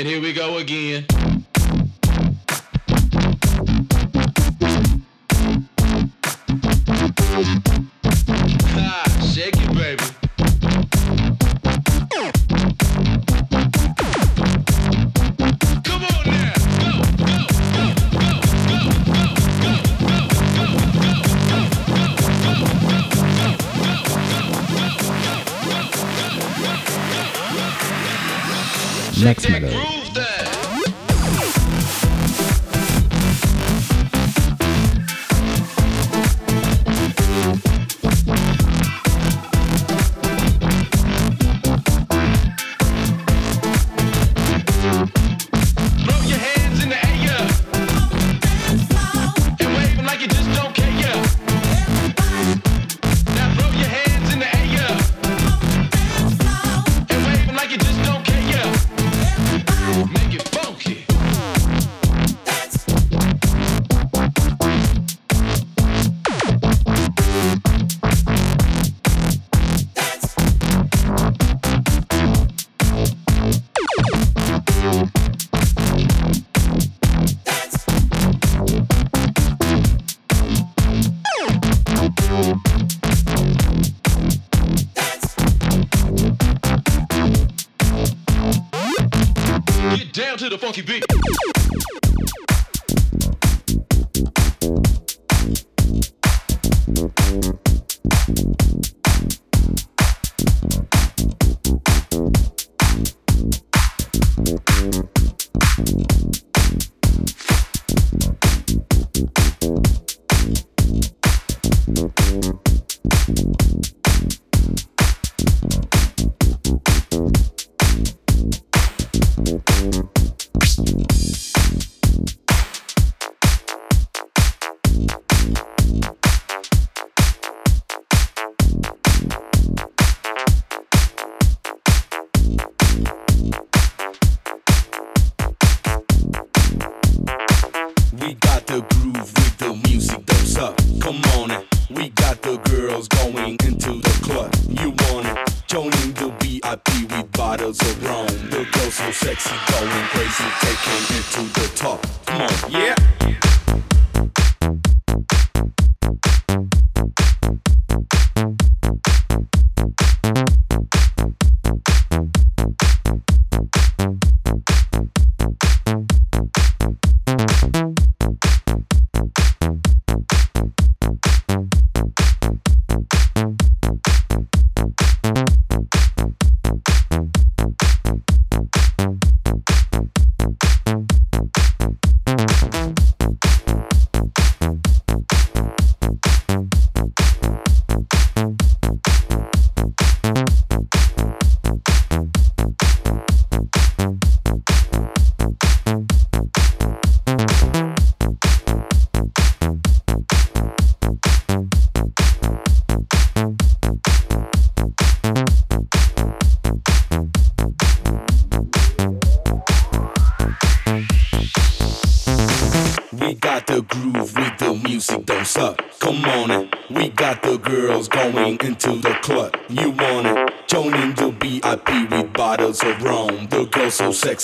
and here we go again. Shake it, baby. next melody.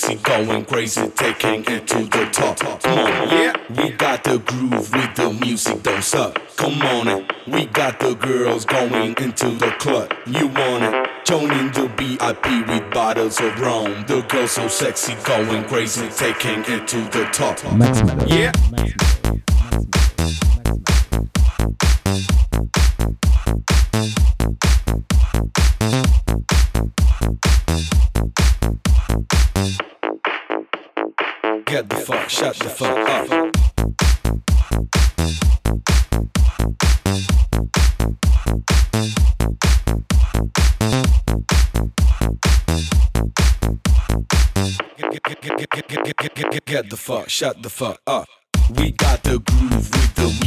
Sexy, going crazy, taking it to the top. Come on, yeah. We got the groove with the music, don't stop. Come on, in. we got the girls going into the club. You want it? Joining the VIP with bottles of rum. The girls so sexy, going crazy, taking it to the top. Max Yeah. Get the fuck, shut the fuck up. Get the fuck, shut the fuck up. We got the groove with the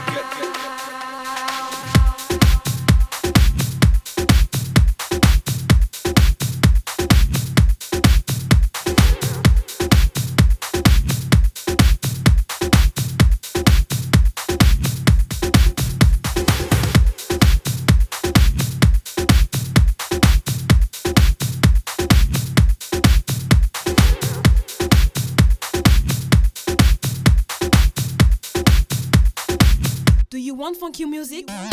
get, get, get. Q Music.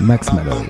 Max Malloy.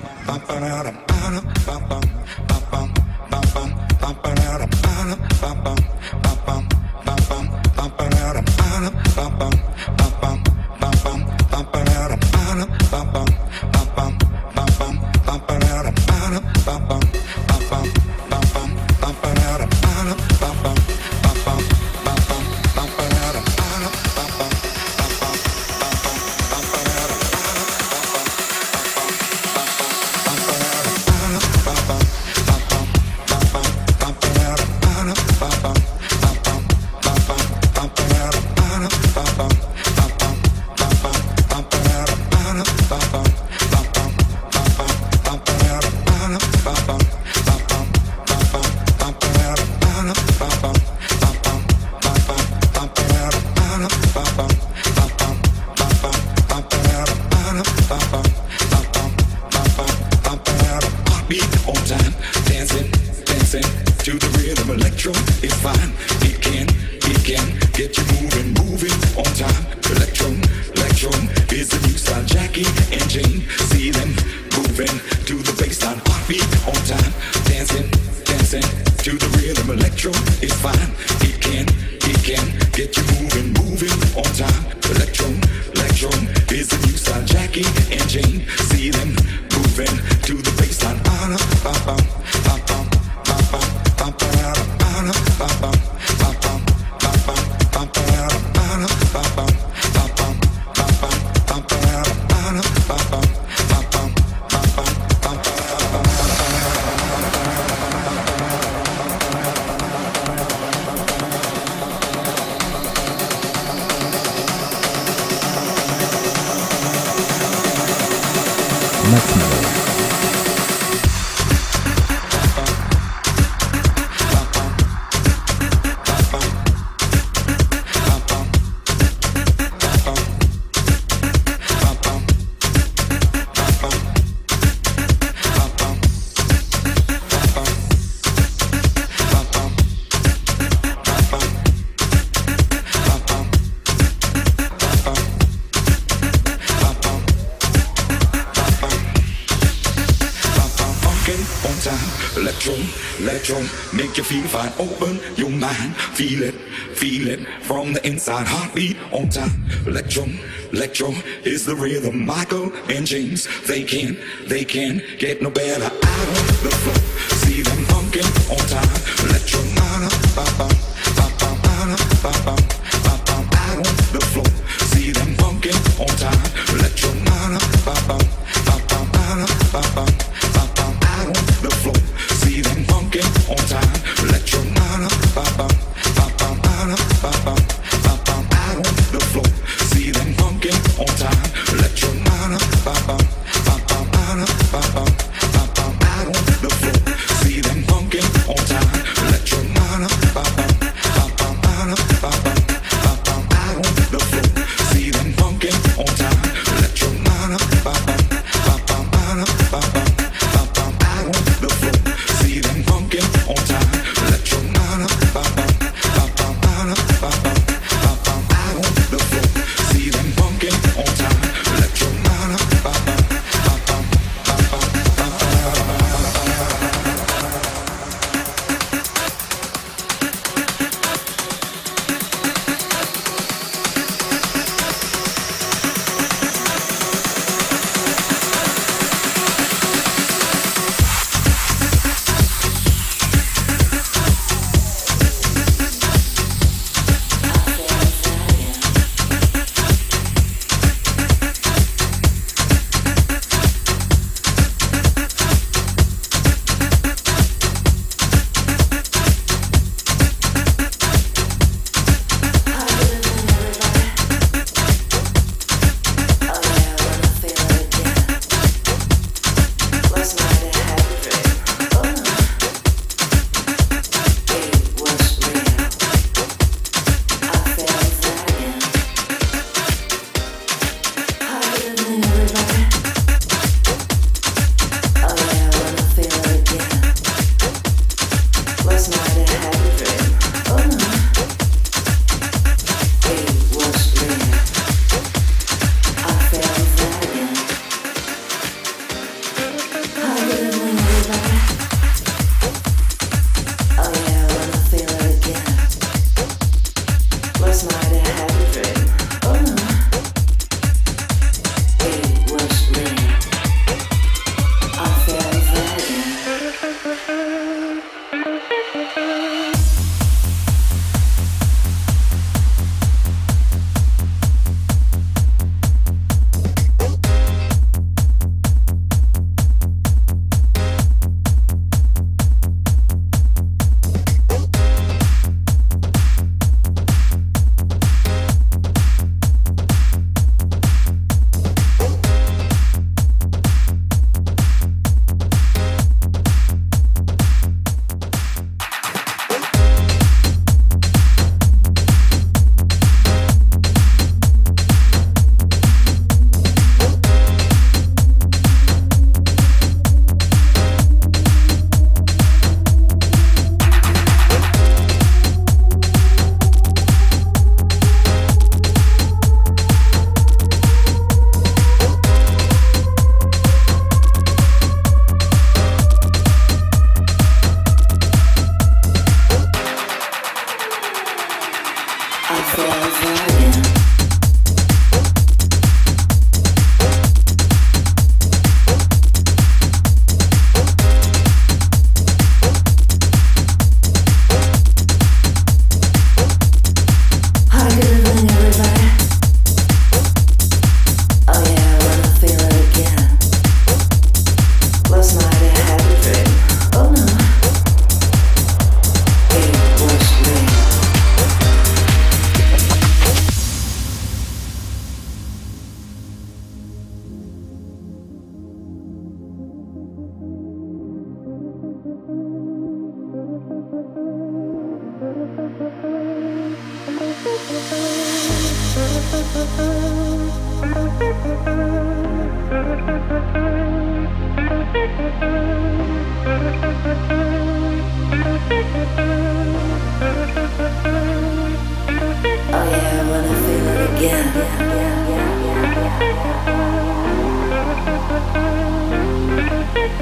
feel fine. Open your mind, feel it, feel it from the inside. Heartbeat on time. Electro, electro is the rhythm. Michael and James, they can, they can get no better.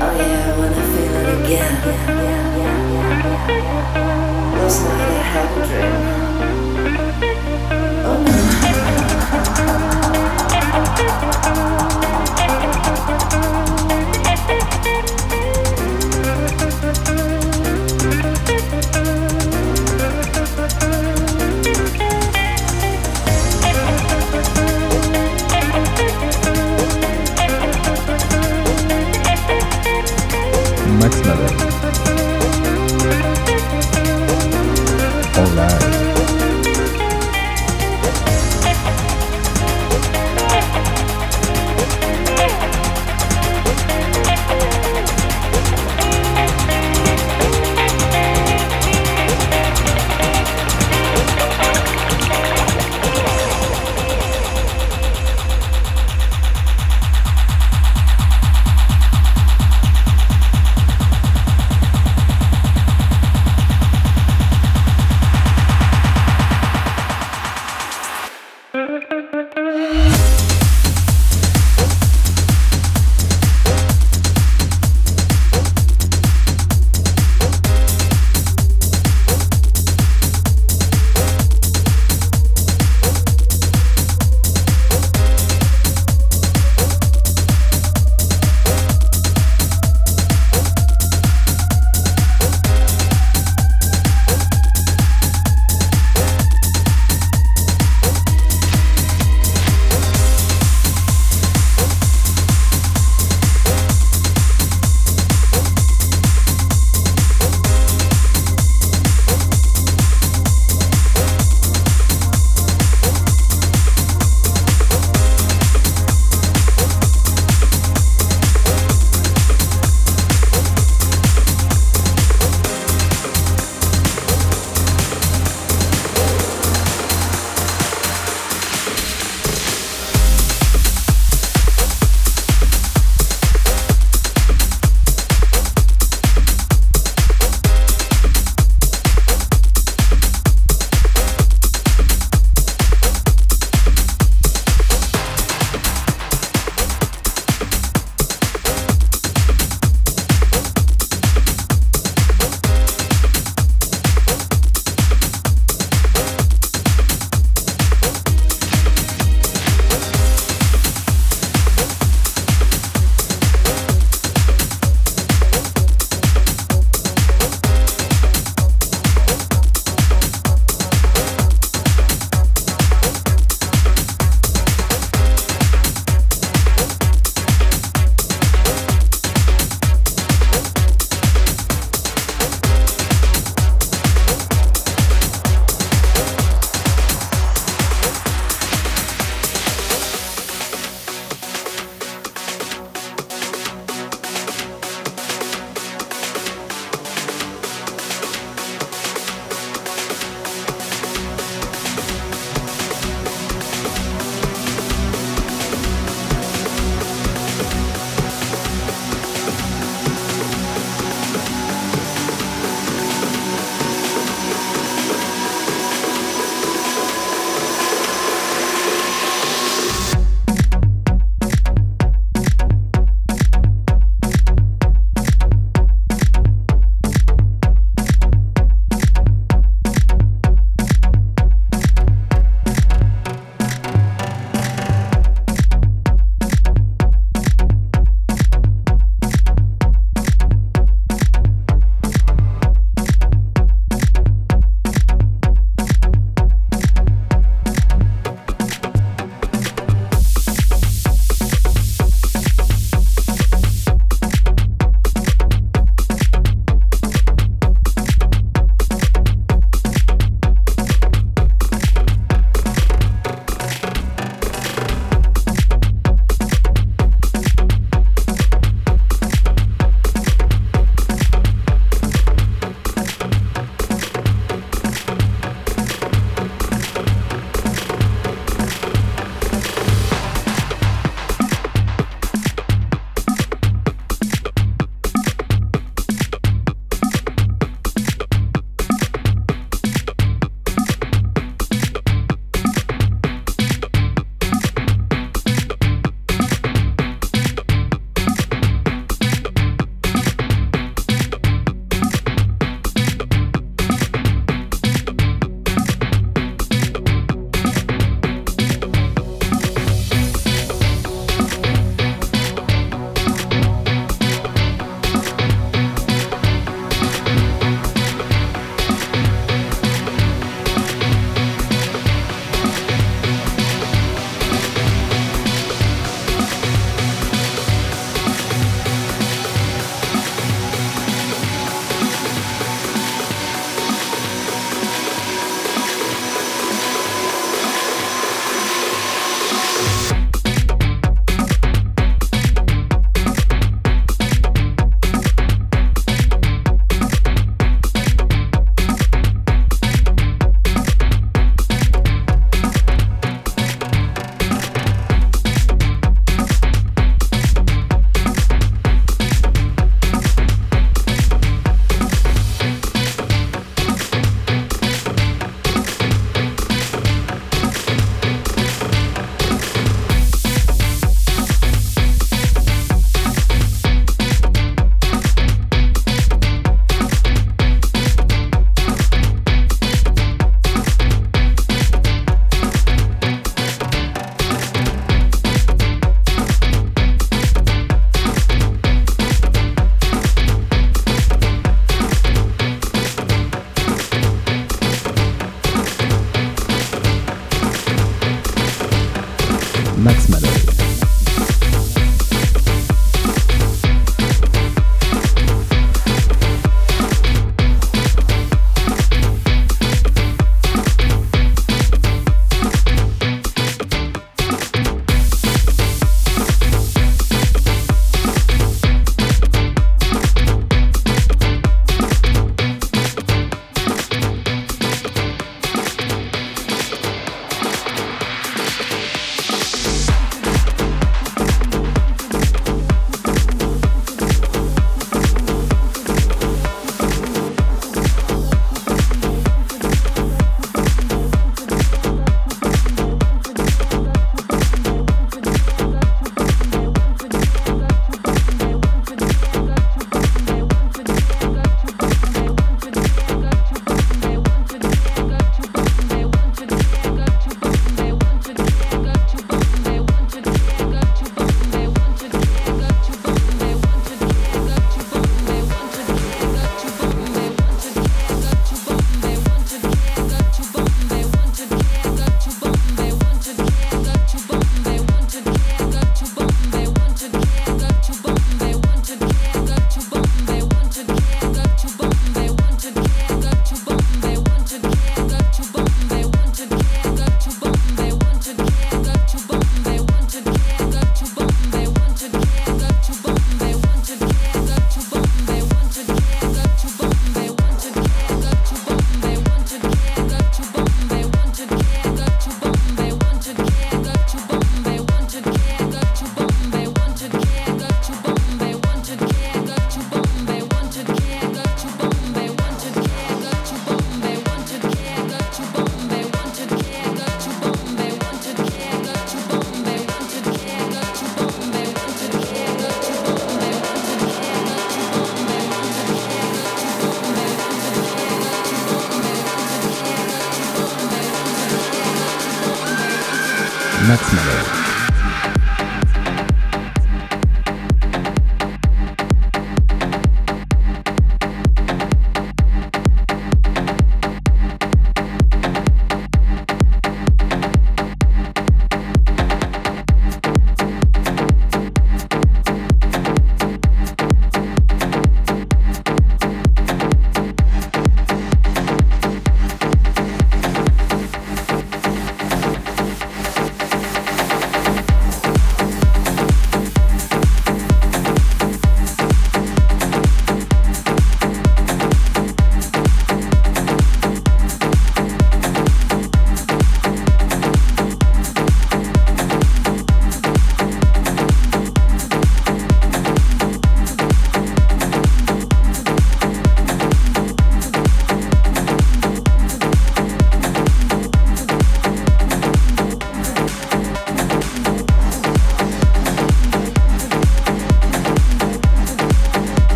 Oh yeah, when I feel it again. Last night I had a dream.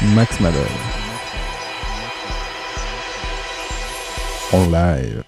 Max Malloy. En live.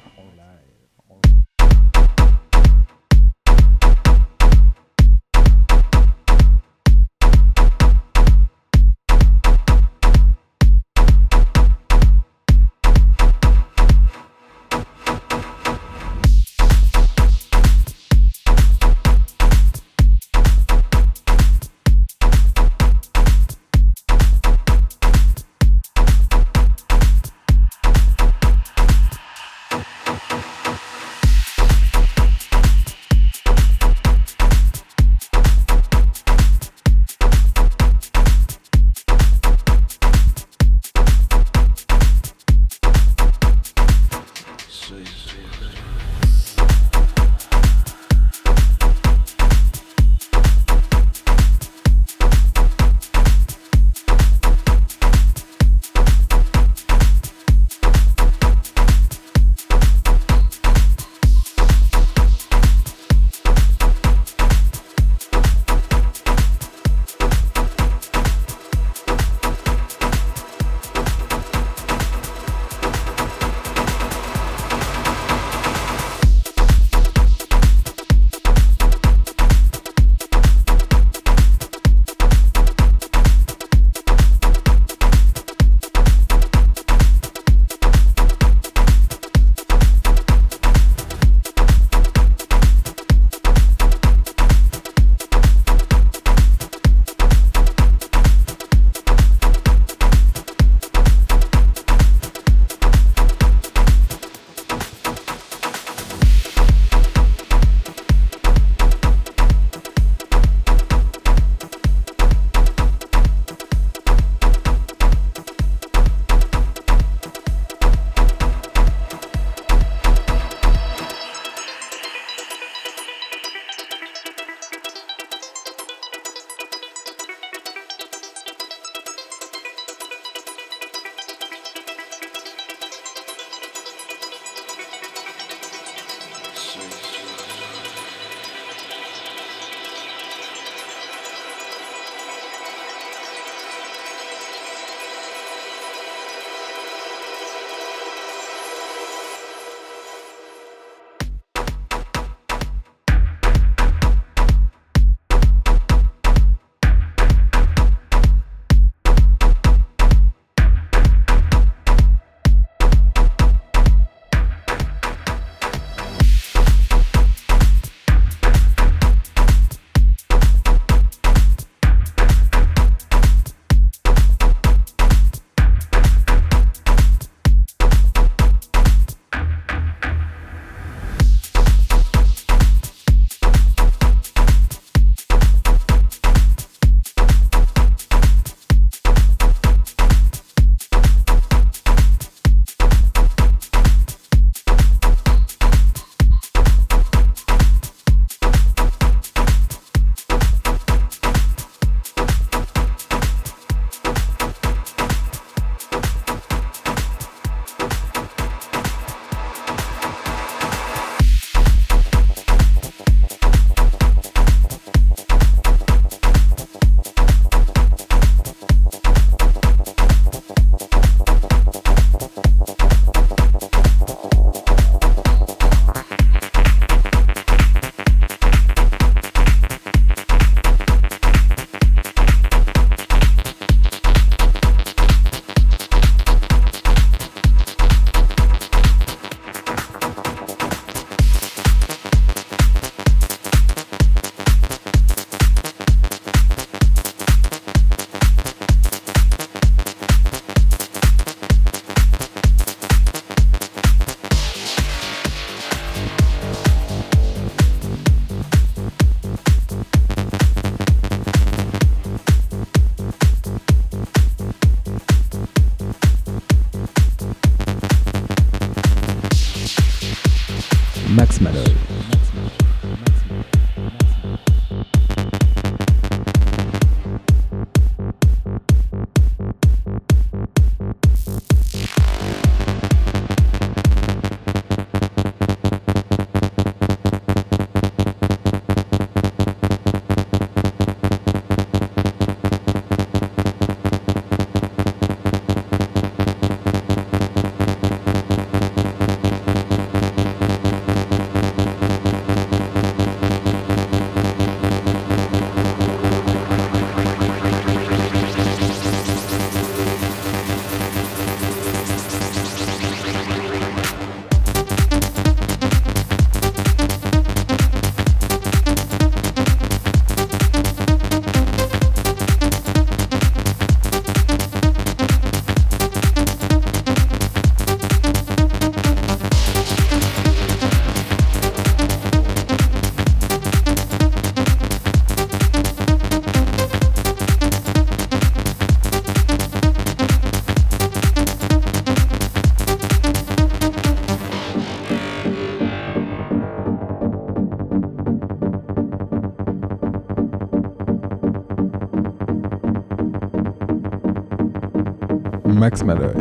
Max Malloy.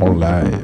En live.